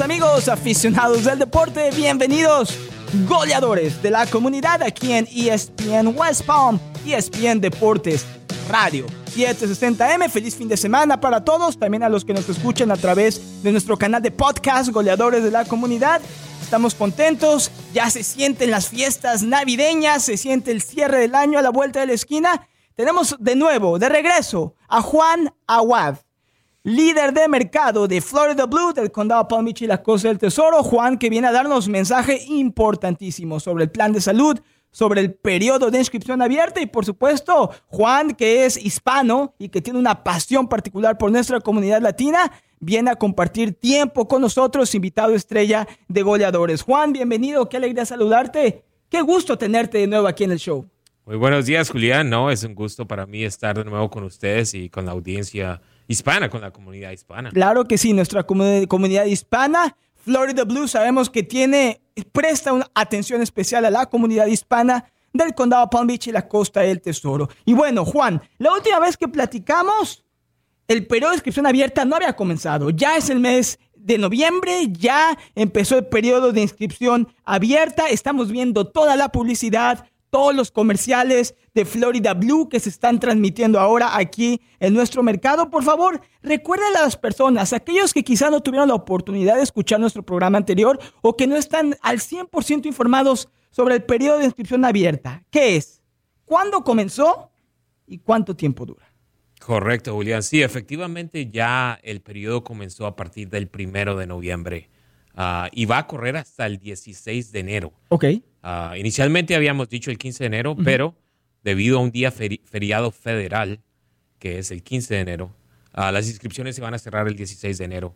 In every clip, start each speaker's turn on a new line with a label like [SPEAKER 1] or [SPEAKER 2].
[SPEAKER 1] amigos aficionados del deporte, bienvenidos goleadores de la comunidad aquí en ESPN West Palm, ESPN Deportes Radio 760M. Feliz fin de semana para todos, también a los que nos escuchan a través de nuestro canal de podcast Goleadores de la Comunidad. Estamos contentos, ya se sienten las fiestas navideñas, se siente el cierre del año a la vuelta de la esquina. Tenemos de nuevo, de regreso, a Juan Aguad líder de mercado de Florida Blue del condado Palm Beach y la Costa del Tesoro, Juan, que viene a darnos un mensaje importantísimo sobre el plan de salud, sobre el periodo de inscripción abierta y por supuesto Juan, que es hispano y que tiene una pasión particular por nuestra comunidad latina, viene a compartir tiempo con nosotros, invitado estrella de goleadores. Juan, bienvenido, qué alegría saludarte, qué gusto tenerte de nuevo aquí en el show.
[SPEAKER 2] Muy buenos días, Julián. No, es un gusto para mí estar de nuevo con ustedes y con la audiencia hispana, con la comunidad hispana.
[SPEAKER 1] Claro que sí, nuestra comunidad hispana. Florida Blue sabemos que tiene, presta una atención especial a la comunidad hispana del condado Palm Beach y la costa del Tesoro. Y bueno, Juan, la última vez que platicamos, el periodo de inscripción abierta no había comenzado. Ya es el mes de noviembre, ya empezó el periodo de inscripción abierta. Estamos viendo toda la publicidad, todos los comerciales de Florida Blue que se están transmitiendo ahora aquí en nuestro mercado. Por favor, recuerden a las personas, aquellos que quizás no tuvieron la oportunidad de escuchar nuestro programa anterior o que no están al 100% informados sobre el periodo de inscripción abierta. ¿Qué es? ¿Cuándo comenzó? ¿Y cuánto tiempo dura?
[SPEAKER 2] Correcto, Julián. Sí, efectivamente ya el periodo comenzó a partir del primero de noviembre ah, y va a correr hasta el 16 de enero.
[SPEAKER 1] Ok.
[SPEAKER 2] Ah, inicialmente habíamos dicho el 15 de enero, pero debido a un día feriado federal, que es el 15 de enero, ah, las inscripciones se van a cerrar el 16 de enero.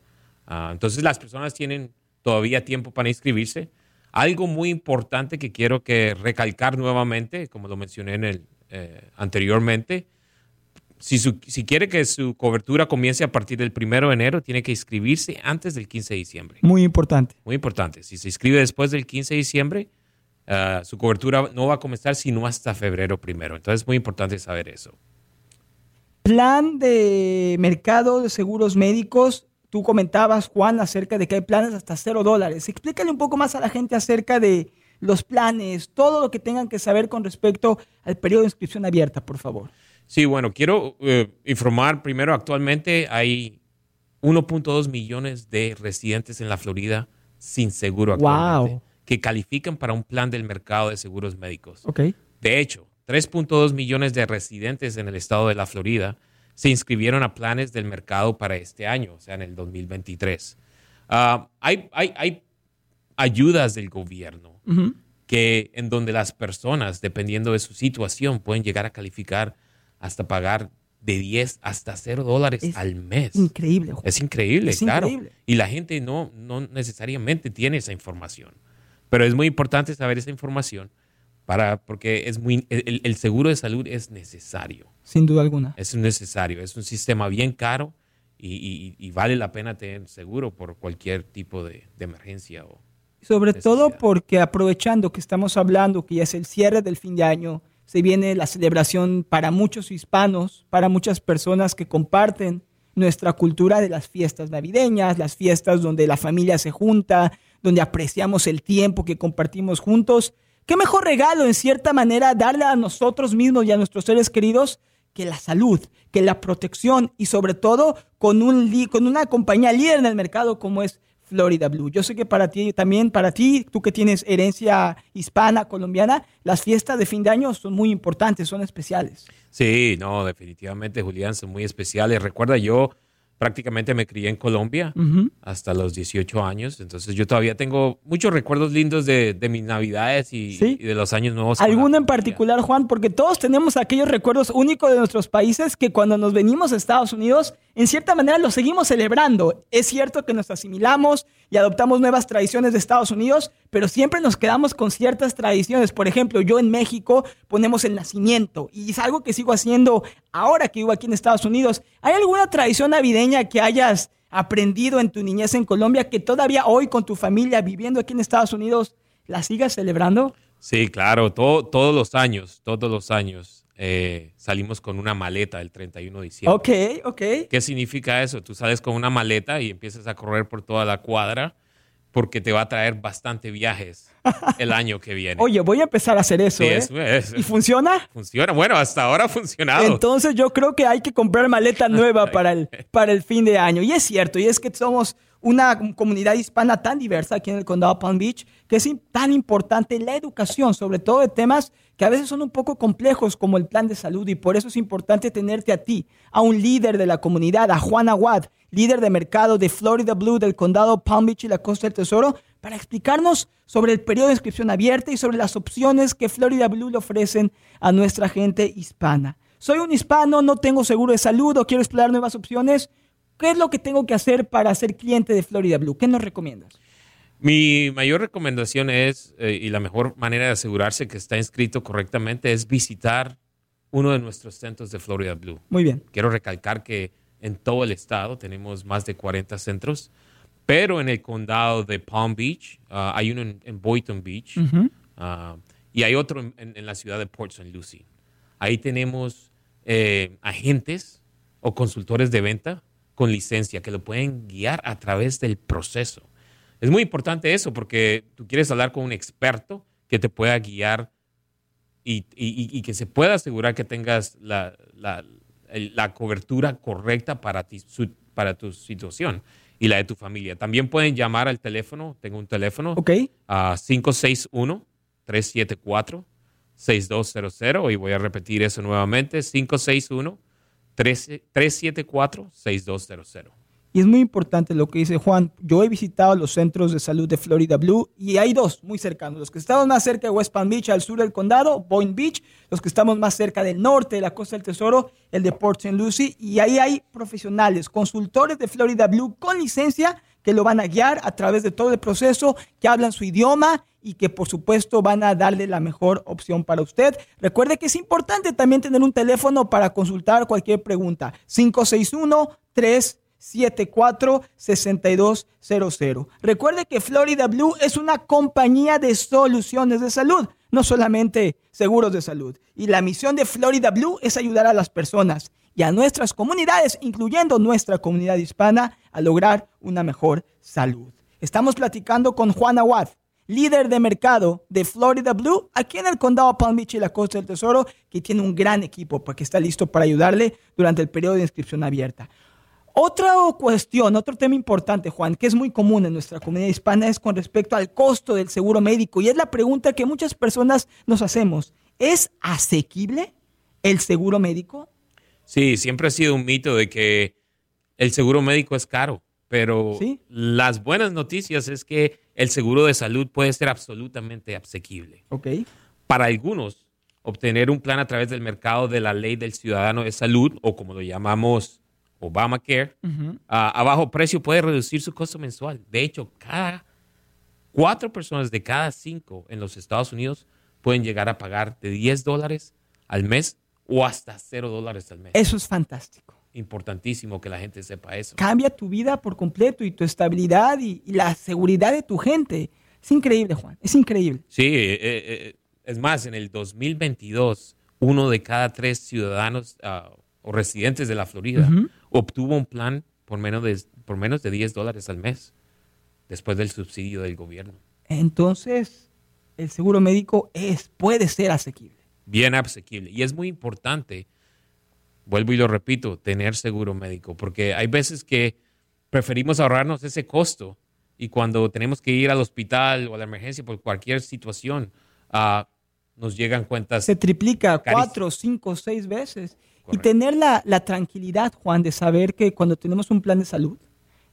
[SPEAKER 2] Entonces las personas tienen todavía tiempo para inscribirse. Algo muy importante que quiero que recalcar nuevamente, como lo mencioné en el, eh, anteriormente, si, si, quiere que su cobertura comience a partir del 1 de enero, tiene que inscribirse antes del 15 de diciembre.
[SPEAKER 1] Muy importante.
[SPEAKER 2] Muy importante. Si se inscribe después del 15 de diciembre, Ah, su cobertura no va a comenzar sino hasta febrero primero. Entonces es muy importante saber eso.
[SPEAKER 1] Plan de mercado de seguros médicos. Tú comentabas, Juan, acerca de que hay planes hasta cero dólares. Explícale un poco más a la gente acerca de los planes, todo lo que tengan que saber con respecto al periodo de inscripción abierta, por favor.
[SPEAKER 2] Sí, bueno, quiero eh, informar primero, actualmente hay 1.2 millones de residentes en la Florida sin seguro actualmente. Wow que califican para un plan del mercado de seguros médicos.
[SPEAKER 1] Okay.
[SPEAKER 2] De hecho, 3.2 millones de residentes en el estado de la Florida se inscribieron a planes del mercado para este año, o sea, en el 2023. Ah, hay, hay, hay, ayudas del gobierno que en donde las personas, dependiendo de su situación, pueden llegar a calificar hasta pagar de 10 hasta 0 dólares al mes.
[SPEAKER 1] Increíble.
[SPEAKER 2] Es increíble, claro. Y la gente no, no necesariamente tiene esa información. Pero es muy importante saber esa información para, porque es muy, el, seguro de salud es necesario.
[SPEAKER 1] Sin duda alguna.
[SPEAKER 2] Es necesario. Es un sistema bien caro y, vale la pena tener seguro por cualquier tipo de, emergencia. O
[SPEAKER 1] Sobre todo porque aprovechando que estamos hablando que ya es el cierre del fin de año, se viene la celebración para muchos hispanos, para muchas personas que comparten nuestra cultura de las fiestas navideñas, las fiestas donde la familia se junta, donde apreciamos el tiempo que compartimos juntos. ¿Qué mejor regalo, en cierta manera, darle a nosotros mismos y a nuestros seres queridos que la salud, que la protección y sobre todo con, un, con una compañía líder en el mercado como es Florida Blue. Yo sé que para ti también, para ti, tú que tienes herencia hispana, colombiana, las fiestas de fin de año son muy importantes, son especiales.
[SPEAKER 2] Sí, no, definitivamente, Julián, son muy especiales. Recuerda, yo prácticamente me crié en Colombia hasta los 18 años, entonces yo todavía tengo muchos recuerdos lindos de, mis navidades y, de los años nuevos.
[SPEAKER 1] ¿Alguno en particular, Juan? Porque todos tenemos aquellos recuerdos únicos de nuestros países que cuando nos venimos a Estados Unidos, en cierta manera los seguimos celebrando. Es cierto que nos asimilamos y adoptamos nuevas tradiciones de Estados Unidos, pero siempre nos quedamos con ciertas tradiciones. Por ejemplo, yo en México ponemos el nacimiento y es algo que sigo haciendo ahora que vivo aquí en Estados Unidos. ¿Hay alguna tradición navideña que hayas aprendido en tu niñez en Colombia que todavía hoy con tu familia viviendo aquí en Estados Unidos la sigas celebrando?
[SPEAKER 2] Sí, claro, todo, todos los años, todos los años. eh, salimos con una maleta el 31 de diciembre.
[SPEAKER 1] Ok, ok.
[SPEAKER 2] ¿Qué significa eso? Tú sales con una maleta y empiezas a correr por toda la cuadra porque te va a traer bastante viajes el año que viene.
[SPEAKER 1] Oye, voy a empezar a hacer eso.
[SPEAKER 2] Sí,
[SPEAKER 1] ¿eh?
[SPEAKER 2] es- es-
[SPEAKER 1] ¿Y funciona?
[SPEAKER 2] funciona. Bueno, hasta ahora ha funcionado.
[SPEAKER 1] Entonces yo creo que hay que comprar maleta nueva para el, para el fin de año. Y es cierto, y es que somos una comunidad hispana tan diversa aquí en el condado Palm Beach, que es tan importante la educación, sobre todo de temas que a veces son un poco complejos como el plan de salud y por eso es importante tenerte a ti, a un líder de la comunidad, a Juan Aguad, líder de mercado de Florida Blue del condado Palm Beach y la Costa del Tesoro, para explicarnos sobre el periodo de inscripción abierta y sobre las opciones que Florida Blue le ofrecen a nuestra gente hispana. Soy un hispano, no tengo seguro de salud o quiero explorar nuevas opciones. ¿Qué es lo que tengo que hacer para ser cliente de Florida Blue? ¿Qué nos recomiendas?
[SPEAKER 2] Mi mayor recomendación es, eh, y la mejor manera de asegurarse que está inscrito correctamente, es visitar uno de nuestros centros de Florida Blue.
[SPEAKER 1] Muy bien.
[SPEAKER 2] Quiero recalcar que en todo el estado tenemos más de 40 centros, pero en el condado de Palm Beach ah, hay uno en, en Boynton Beach ah, y hay otro en, en- en la ciudad de Port St. Lucie. Ahí tenemos eh, agentes o consultores de venta con licencia que lo pueden guiar a través del proceso. Es muy importante eso porque tú quieres hablar con un experto que te pueda guiar y, y- y que se pueda asegurar que tengas la, la- cobertura correcta para, ti, su- para tu situación y la de tu familia. También pueden llamar al teléfono, tengo un teléfono,
[SPEAKER 1] Ok.
[SPEAKER 2] a 561-374-6200 y voy a repetir eso nuevamente, 561-374-6200.
[SPEAKER 1] Y es muy importante lo que dice Juan. Yo he visitado los centros de salud de Florida Blue y hay dos muy cercanos. Los que estamos más cerca de West Palm Beach, al sur del condado, Boynton Beach. Los que estamos más cerca del norte, de la Costa del Tesoro, el de Port St. Lucie. Y ahí hay profesionales, consultores de Florida Blue con licencia que lo van a guiar a través de todo el proceso, que hablan su idioma y que por supuesto van a darle la mejor opción para usted. Recuerde que es importante también tener un teléfono para consultar cualquier pregunta. 561 3 746200. Recuerde que Florida Blue es una compañía de soluciones de salud, no solamente seguros de salud. Y la misión de Florida Blue es ayudar a las personas y a nuestras comunidades, incluyendo nuestra comunidad hispana, a lograr una mejor salud. Estamos platicando con Juan Aguad, líder de mercado de Florida Blue, aquí en el condado Palm Beach y la Costa del Tesoro, que tiene un gran equipo porque está listo para ayudarle durante el periodo de inscripción abierta. Otra cuestión, otro tema importante, Juan, que es muy común en nuestra comunidad hispana, es con respecto al costo del seguro médico. Y es la pregunta que muchas personas nos hacemos. ¿Es asequible el seguro médico?
[SPEAKER 2] Sí, siempre ha sido un mito de que el seguro médico es caro, pero
[SPEAKER 1] Sí.
[SPEAKER 2] las buenas noticias es que el seguro de salud puede ser absolutamente asequible.
[SPEAKER 1] Ok.
[SPEAKER 2] Para algunos, obtener un plan a través del mercado de la ley del ciudadano de salud, o como lo llamamos Obamacare, a, a bajo precio puede reducir su costo mensual. De hecho, cada cuatro personas de cada cinco en los Estados Unidos pueden llegar a pagar de 10 dólares al mes o hasta 0 dólares al mes.
[SPEAKER 1] Eso es fantástico.
[SPEAKER 2] Importantísimo que la gente sepa eso.
[SPEAKER 1] Cambia tu vida por completo y tu estabilidad y, y la seguridad de tu gente. Es increíble, Juan. Es increíble.
[SPEAKER 2] Sí, eh, eh, es más, en el 2022, uno de cada tres ciudadanos ah, o residentes de la Florida obtuvo un plan por menos, de, por menos de 10 dólares al mes después del subsidio del gobierno.
[SPEAKER 1] Entonces, el seguro médico es, puede ser asequible.
[SPEAKER 2] Bien asequible. Y es muy importante, vuelvo y lo repito, tener seguro médico, porque hay veces que preferimos ahorrarnos ese costo y cuando tenemos que ir al hospital o a la emergencia por cualquier situación, ah, nos llegan cuentas
[SPEAKER 1] se triplica cuatro, cinco, seis veces. Y
[SPEAKER 2] Correcto.
[SPEAKER 1] tener la, la tranquilidad, Juan, de saber que cuando tenemos un plan de salud,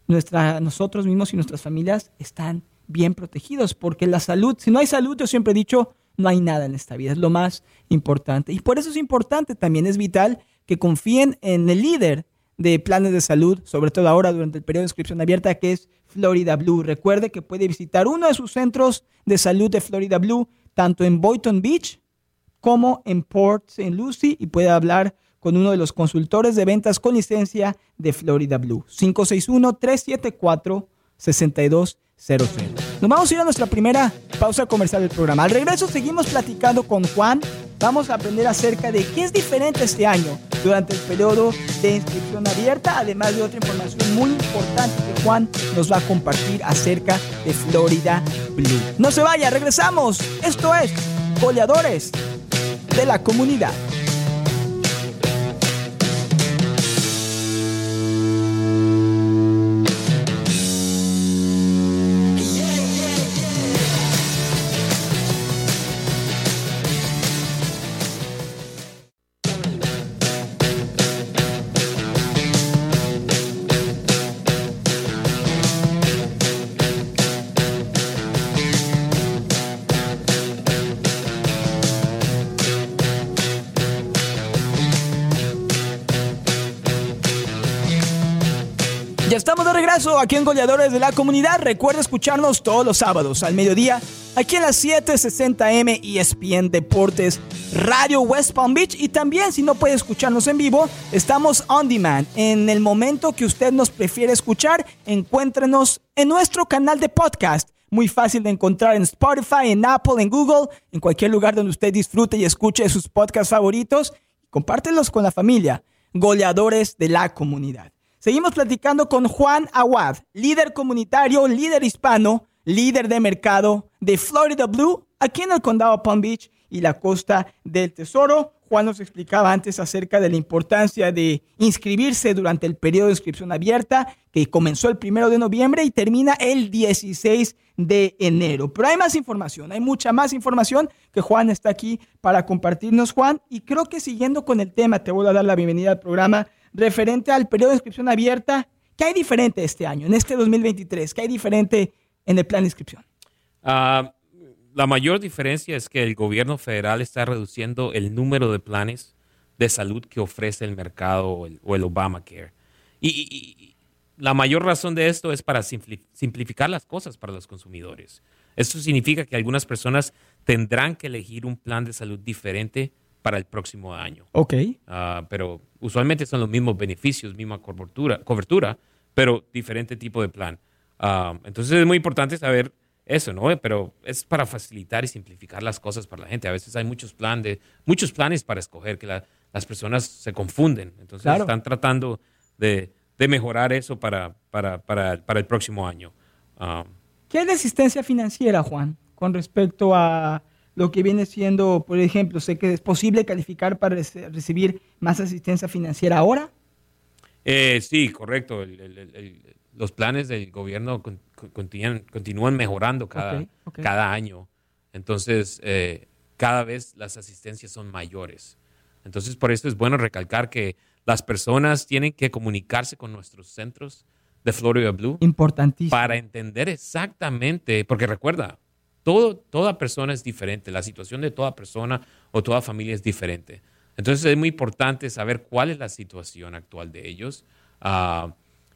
[SPEAKER 1] nuestra, nosotros mismos y nuestras familias están bien protegidos, porque la salud, si no hay salud, yo siempre he dicho, no hay nada en esta vida, es lo más importante. Y por eso es importante, también es vital que confíen en el líder de planes de salud, sobre todo ahora durante el periodo de inscripción abierta, que es Florida Blue. Recuerde que puede visitar uno de sus centros de salud de Florida Blue, tanto en Boynton Beach como en Port St. Lucie y puede hablar con uno de los consultores de ventas con licencia de Florida Blue. 561-374-6200. Nos vamos a ir a nuestra primera pausa comercial del programa. Al regreso seguimos platicando con Juan Vamos a aprender acerca de qué es diferente este año durante el periodo de inscripción abierta, además de otra información muy importante que Juan nos va a compartir acerca de Florida Blue. No se vaya, regresamos. Esto es Goleadores de la Comunidad. Regreso aquí en Goleadores de la Comunidad. Recuerda escucharnos todos los sábados al mediodía aquí en las 7:60M ESPN Deportes Radio West Palm Beach y también si no puede escucharnos en vivo, estamos on demand. En el momento que usted nos prefiere escuchar, encuéntrenos en nuestro canal de podcast. Muy fácil de encontrar en Spotify, en Apple, en Google, en cualquier lugar donde usted disfrute y escuche sus podcasts favoritos. Compártelos con la familia. Goleadores de la comunidad. Seguimos platicando con Juan Aguad, líder comunitario, líder hispano, líder de mercado de Florida Blue, aquí en el condado Palm Beach y la costa del Tesoro. Juan nos explicaba antes acerca de la importancia de inscribirse durante el periodo de inscripción abierta que comenzó el primero de noviembre y termina el 16 de enero. Pero hay más información, hay mucha más información que Juan está aquí para compartirnos, Juan. Y creo que siguiendo con el tema, te voy a dar la bienvenida al programa referente al periodo de inscripción abierta. ¿Qué hay diferente este año, en este 2023? ¿Qué hay diferente en el plan de inscripción?
[SPEAKER 2] Uh, la mayor diferencia es que el gobierno federal está reduciendo el número de planes de salud que ofrece el mercado o el, o el Obamacare. Y, y, y, la mayor razón de esto es para simplificar las cosas para los consumidores. Esto significa que algunas personas tendrán que elegir un plan de salud diferente para el próximo año.
[SPEAKER 1] Ok.
[SPEAKER 2] Uh, pero usualmente son los mismos beneficios, misma cobertura, cobertura pero diferente tipo de plan. Uh, entonces es muy importante saber eso, ¿no? Pero es para facilitar y simplificar las cosas para la gente. A veces hay muchos, plan de, muchos planes para escoger que la, las personas se confunden. Entonces claro. están tratando de, de, mejorar eso para, para, para, para el próximo año.
[SPEAKER 1] Um, ¿Qué es la asistencia financiera, Juan, con respecto a lo que viene siendo, por ejemplo, sé que es posible calificar para recibir más asistencia financiera ahora.
[SPEAKER 2] Eh, sí, correcto. El, el, el, los planes del gobierno con, continúan, continúan, mejorando cada, okay, okay. cada año. Entonces, eh, cada vez las asistencias son mayores. Entonces, por eso es bueno recalcar que las personas tienen que comunicarse con nuestros centros de Florida Blue.
[SPEAKER 1] Importantísimo.
[SPEAKER 2] Para entender exactamente, porque recuerda, toda persona es diferente, la situación de toda persona o toda familia es diferente. Entonces es muy importante saber cuál es la situación actual de ellos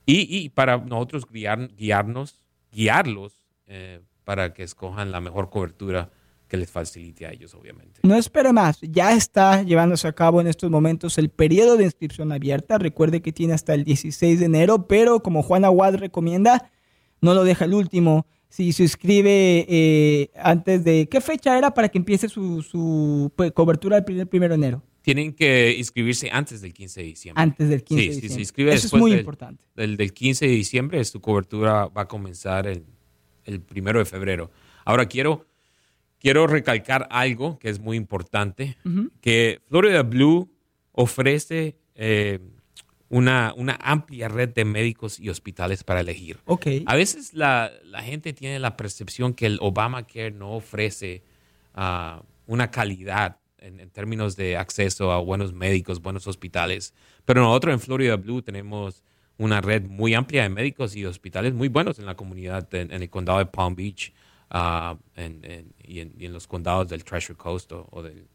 [SPEAKER 2] y, y, para nosotros guiar, guiarnos, guiarlos eh, para que escojan la mejor cobertura que les facilite a ellos, obviamente.
[SPEAKER 1] No espere más, ya está llevándose a cabo en estos momentos el periodo de inscripción abierta. Recuerde que tiene hasta el 16 de enero, pero como Juan Aguad recomienda, no lo deja el último si se inscribe eh, antes de... ¿Qué fecha era para que empiece su, su pues, cobertura el primer, primero de enero?
[SPEAKER 2] Tienen que inscribirse antes del 15 de diciembre.
[SPEAKER 1] Antes del 15
[SPEAKER 2] sí,
[SPEAKER 1] de diciembre.
[SPEAKER 2] Si se inscribe
[SPEAKER 1] Eso es muy del, importante.
[SPEAKER 2] Del, del, 15 de diciembre, su cobertura va a comenzar el, el primero de febrero. Ahora quiero, quiero recalcar algo que es muy importante, uh -huh. que Florida Blue ofrece... Eh, una, una, amplia red de médicos y hospitales para elegir.
[SPEAKER 1] Okay.
[SPEAKER 2] A veces la, la, gente tiene la percepción que el Obamacare no ofrece uh, una calidad en, en, términos de acceso a buenos médicos, buenos hospitales, pero nosotros en Florida Blue tenemos una red muy amplia de médicos y hospitales muy buenos en la comunidad, en, en el condado de Palm Beach uh, en, y, y, en, los condados del Treasure Coast o, o del...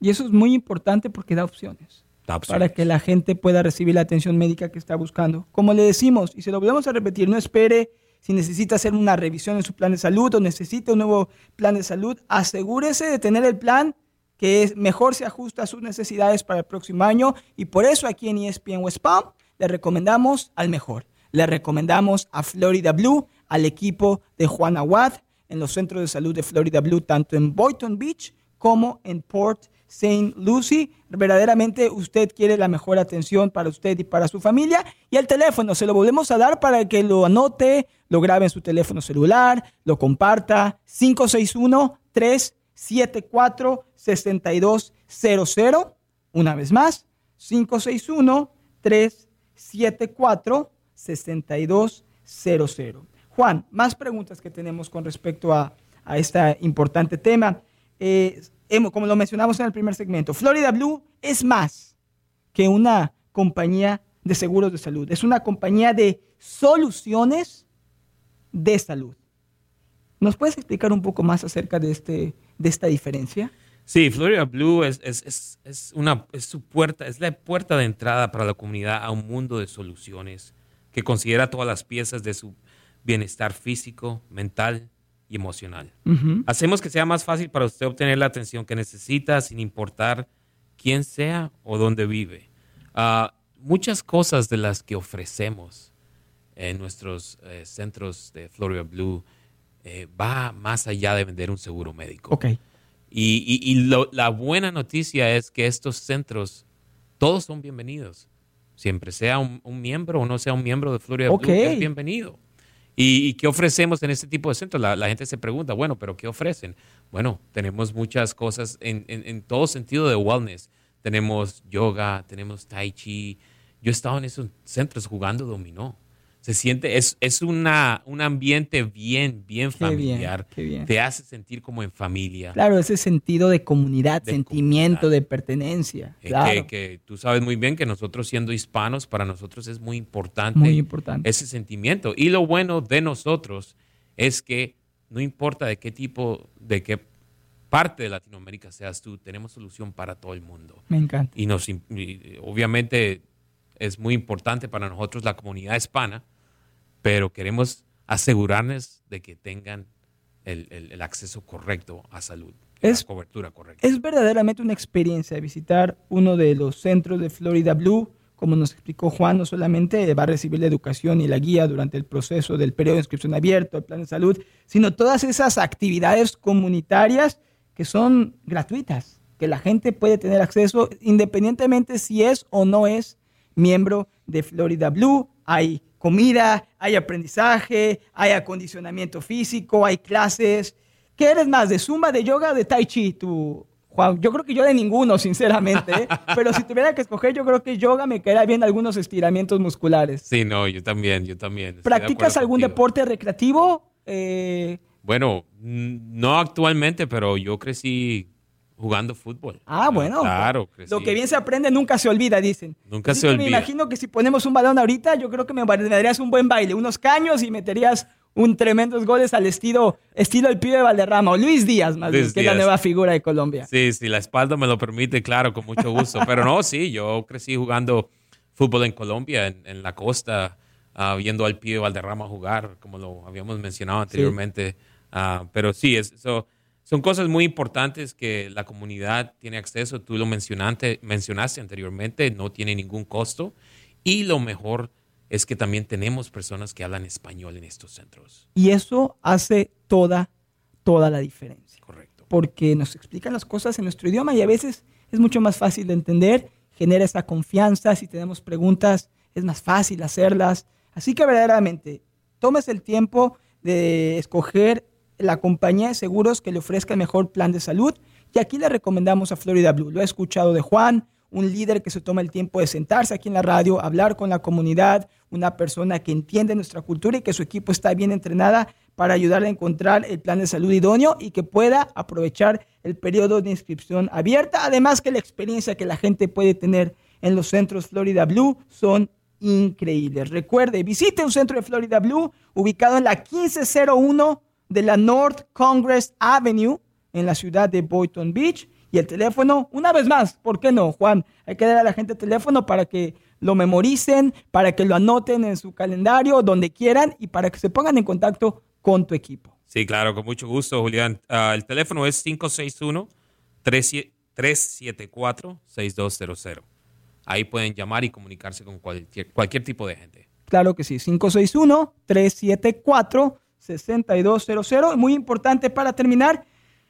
[SPEAKER 1] Y eso es muy importante porque da opciones para que la gente pueda recibir la atención médica que está buscando. Como le decimos, y se lo volvemos a repetir, no espere si necesita hacer una revisión en su plan de salud o necesita un nuevo plan de salud, asegúrese de tener el plan que mejor se ajusta a sus necesidades para el próximo año y por eso aquí en ESPN West Palm le recomendamos al mejor. Le recomendamos a Florida Blue, al equipo de Juan Aguad en los centros de salud de Florida Blue, tanto en Boynton Beach como en Port St. Lucie. Verdaderamente usted quiere la mejor atención para usted y para su familia. Y el teléfono se lo volvemos a dar para que lo anote, lo grabe en su teléfono celular, lo comparta. 561-374-6200. Una vez más, 561-374-6200. Juan, más preguntas que tenemos con respecto a, a este importante tema. Eh, como lo mencionamos en el primer segmento, Florida Blue es más que una compañía de seguros de salud, es una compañía de soluciones de salud. ¿Nos puedes explicar un poco más acerca de, este, de esta diferencia?
[SPEAKER 2] Sí, Florida Blue es, es, es, una, es su puerta, es la puerta de entrada para la comunidad a un mundo de soluciones que considera todas las piezas de su bienestar físico, mental y emocional. Hacemos que sea más fácil para usted obtener la atención que necesita sin importar quién sea o dónde vive. Ah, muchas cosas de las que ofrecemos en nuestros eh, centros de Florida Blue eh, va más allá de vender un seguro médico.
[SPEAKER 1] Okay.
[SPEAKER 2] Y, la buena noticia es que estos centros, todos son bienvenidos. Siempre sea un, miembro o no sea un miembro de Florida Blue, es bienvenido. ¿Y, qué ofrecemos en este tipo de centros? La, gente se pregunta, bueno, pero ¿qué ofrecen? Bueno, tenemos muchas cosas en, en todo sentido de wellness. Tenemos yoga, tenemos tai chi. Yo he estado en esos centros jugando dominó se siente, es, es una, un ambiente bien, bien familiar. Te hace sentir como en familia.
[SPEAKER 1] Claro, ese sentido de comunidad, sentimiento de pertenencia.
[SPEAKER 2] Que, que, tú sabes muy bien que nosotros siendo hispanos, para nosotros es muy importante,
[SPEAKER 1] muy importante
[SPEAKER 2] ese sentimiento. Y lo bueno de nosotros es que no importa de qué tipo, de qué parte de Latinoamérica seas tú, tenemos solución para todo el mundo.
[SPEAKER 1] Me encanta.
[SPEAKER 2] Y nos, obviamente es muy importante para nosotros la comunidad hispana pero queremos asegurarnos de que tengan el, acceso correcto a salud, es, la cobertura correcta.
[SPEAKER 1] Es verdaderamente una experiencia visitar uno de los centros de Florida Blue. Como nos explicó Juan, no solamente va a recibir la educación y la guía durante el proceso del periodo de inscripción abierto, el plan de salud, sino todas esas actividades comunitarias que son gratuitas, que la gente puede tener acceso independientemente si es o no es miembro de Florida Blue. Hay comida, hay aprendizaje, hay acondicionamiento físico, hay clases. ¿Qué eres más, de zumba, de yoga o de tai chi, tú, Juan? Yo creo que yo de ninguno, sinceramente. ¿eh? Pero si tuviera que escoger, yo creo que yoga me quedaría bien algunos estiramientos musculares.
[SPEAKER 2] Sí, no, yo también, yo también.
[SPEAKER 1] ¿Practicas algún deporte recreativo? Eh,
[SPEAKER 2] bueno, no actualmente, pero yo crecí jugando fútbol.
[SPEAKER 1] Ah, bueno.
[SPEAKER 2] Claro.
[SPEAKER 1] Lo que bien se aprende nunca se olvida, dicen.
[SPEAKER 2] Nunca se olvida.
[SPEAKER 1] Me imagino que si ponemos un balón ahorita, yo creo que me darías un buen baile, unos caños y meterías un tremendos goles al estilo, estilo el pibe de Valderrama o Luis Díaz, más bien, que es la nueva figura de Colombia.
[SPEAKER 2] Sí, sí, la espalda me lo permite, claro, con mucho gusto. Pero no, sí, yo crecí jugando fútbol en Colombia, en, la costa, ah, viendo al pibe de Valderrama jugar, como lo habíamos mencionado anteriormente. Ah, pero sí, eso son cosas muy importantes que la comunidad tiene acceso. Tú lo mencionaste, mencionaste anteriormente, no tiene ningún costo. Y lo mejor es que también tenemos personas que hablan español en estos centros.
[SPEAKER 1] Y eso hace toda, toda la diferencia.
[SPEAKER 2] Correcto.
[SPEAKER 1] Porque nos explican las cosas en nuestro idioma y a veces es mucho más fácil de entender, genera esa confianza. Si tenemos preguntas, es más fácil hacerlas. Así que verdaderamente, tomes el tiempo de escoger la compañía de seguros que le ofrezca el mejor plan de salud. Y aquí le recomendamos a Florida Blue. Lo he escuchado de Juan, un líder que se toma el tiempo de sentarse aquí en la radio, hablar con la comunidad, una persona que entiende nuestra cultura y que su equipo está bien entrenada para ayudarle a encontrar el plan de salud idóneo y que pueda aprovechar el periodo de inscripción abierta. Además que la experiencia que la gente puede tener en los centros Florida Blue son increíbles. Recuerde, visite un centro de Florida Blue ubicado en la 1501 de la North Congress Avenue en la ciudad de Boynton Beach. Y el teléfono, una vez más, ¿por qué no, Juan? Hay que dar a la gente el teléfono para que lo memoricen, para que lo anoten en su calendario, donde quieran, y para que se pongan en contacto con tu equipo.
[SPEAKER 2] Sí, claro, con mucho gusto, Julián. Ah, el teléfono es 561-374-6200. Ahí pueden llamar y comunicarse con cualquier, cualquier tipo de gente.
[SPEAKER 1] Claro que sí, 561-374-6200. Muy importante para terminar,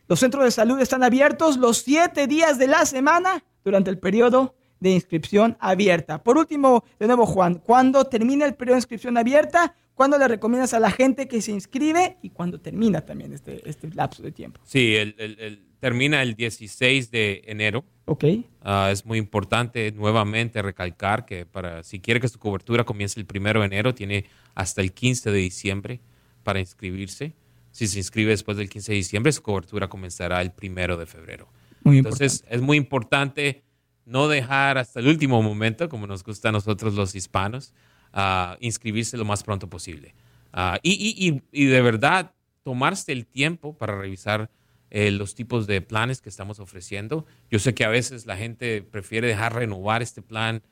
[SPEAKER 1] Los centros de salud están abiertos los siete días de la semana durante el periodo de inscripción abierta. Por último, de nuevo, Juan, ¿cuándo termina el periodo de inscripción abierta? ¿Cuándo le recomiendas a la gente que se inscribe y cuándo termina también este, este lapso de tiempo?
[SPEAKER 2] Sí, el, termina el 16 de enero.
[SPEAKER 1] Ok.
[SPEAKER 2] Ah, es muy importante nuevamente recalcar que para si quiere que su cobertura comience el 1 de enero, tiene hasta el 15 de diciembre para inscribirse. Si se inscribe después del 15 de diciembre, su cobertura comenzará el 1 de febrero.
[SPEAKER 1] Muy
[SPEAKER 2] Entonces, es muy importante no dejar hasta el último momento, como nos gusta a nosotros los hispanos, uh, inscribirse lo más pronto posible. Ah, y, de verdad, tomarse el tiempo para revisar eh, los tipos de planes que estamos ofreciendo. Yo sé que a veces la gente prefiere dejar renovar este plan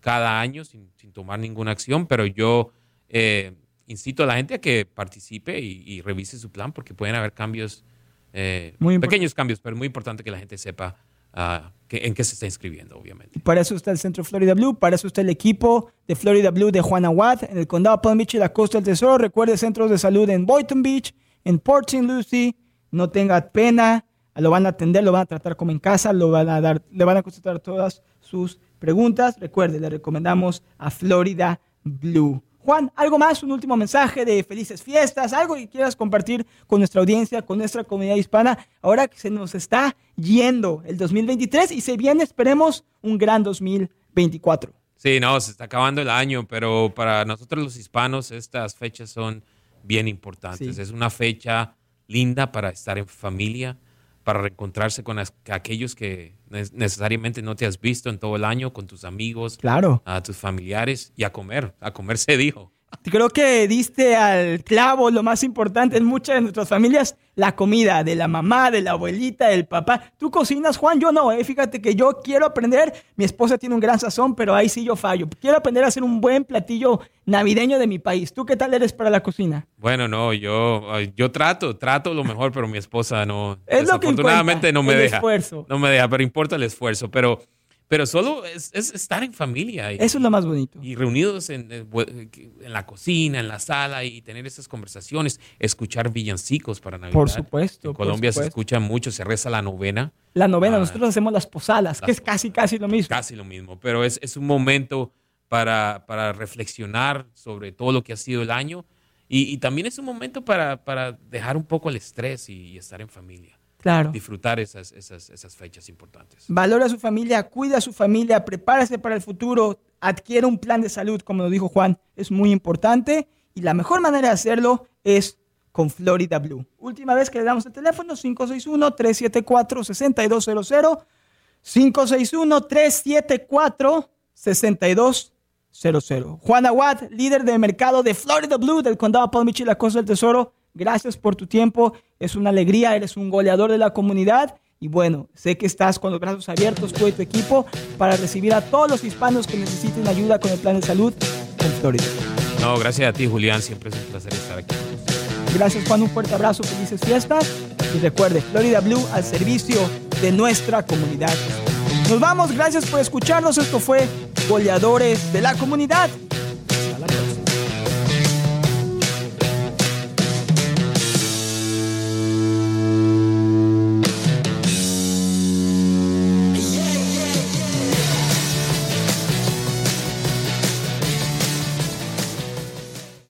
[SPEAKER 2] cada año sin, tomar ninguna acción, pero yo eh, incito a la gente a que participe y, revise su plan porque pueden haber cambios, eh, pequeños cambios, pero muy importante que la gente sepa uh, en qué se está inscribiendo, obviamente.
[SPEAKER 1] para eso está el Centro Florida Blue, para eso está el equipo de Florida Blue de Juana Watt en el condado Palm Beach y la Costa del Tesoro. Recuerde centros de salud en Boynton Beach, en Port St. Lucie. No tenga pena, lo van a atender, lo van a tratar como en casa, lo van a dar, le van a contestar todas sus preguntas. Recuerde, le recomendamos a Florida Blue. Juan, ¿algo más? Un último mensaje de felices fiestas, algo que quieras compartir con nuestra audiencia, con nuestra comunidad hispana, ahora que se nos está yendo el 2023 y se viene, esperemos, un gran 2024.
[SPEAKER 2] Sí, no, se está acabando el año, pero para nosotros los hispanos estas fechas son bien importantes. Es una fecha linda para estar en familia, para reencontrarse con aquellos que necesariamente no te has visto en todo el año, con tus amigos,
[SPEAKER 1] claro.
[SPEAKER 2] a tus familiares y a comer. A comer se dijo.
[SPEAKER 1] Creo que diste al clavo lo más importante en muchas de nuestras familias, la comida de la mamá, de la abuelita, del papá. ¿Tú cocinas, Juan? Yo no, ¿eh? fíjate que yo quiero aprender. Mi esposa tiene un gran sazón, pero ahí sí yo fallo. Quiero aprender a hacer un buen platillo navideño de mi país. ¿Tú qué tal eres para la cocina?
[SPEAKER 2] Bueno, no, yo, yo trato, trato lo mejor, pero mi esposa no.
[SPEAKER 1] Es lo que
[SPEAKER 2] no me deja.
[SPEAKER 1] Esfuerzo.
[SPEAKER 2] No me deja, pero importa el esfuerzo. Pero pero solo es, estar en familia.
[SPEAKER 1] Eso es lo más bonito.
[SPEAKER 2] Y reunidos en, en, la cocina, en la sala y tener esas conversaciones, escuchar villancicos para Navidad.
[SPEAKER 1] Por supuesto.
[SPEAKER 2] En Colombia se escucha mucho, se reza la novena.
[SPEAKER 1] La novena, ah, nosotros hacemos las posadas, que es casi, casi lo mismo.
[SPEAKER 2] Casi lo mismo, pero es, es un momento para, para, reflexionar sobre todo lo que ha sido el año y, también es un momento para, para, dejar un poco el estrés y estar en familia
[SPEAKER 1] claro.
[SPEAKER 2] disfrutar esas, esas, esas fechas importantes.
[SPEAKER 1] Valora a su familia, cuida a su familia, prepárese para el futuro, adquiere un plan de salud, como lo dijo Juan, es muy importante y la mejor manera de hacerlo es con Florida Blue. Última vez que le damos el teléfono, 561-374-6200. 561-374-6200. Juan Aguad, líder de mercado de Florida Blue del condado Palm Beach y la Costa del Tesoro. Gracias por tu tiempo. Es una alegría. Eres un goleador de la comunidad. Y bueno, sé que estás con los brazos abiertos tú y tu equipo para recibir a todos los hispanos que necesiten ayuda con el plan de salud con Florida.
[SPEAKER 2] No, gracias a ti, Julián. Siempre es un placer estar aquí.
[SPEAKER 1] Gracias, Juan. Un fuerte abrazo. Felices fiestas. Y recuerde, Florida Blue al servicio de nuestra comunidad. Nos vamos. Gracias por escucharnos. Esto fue Goleadores de la Comunidad.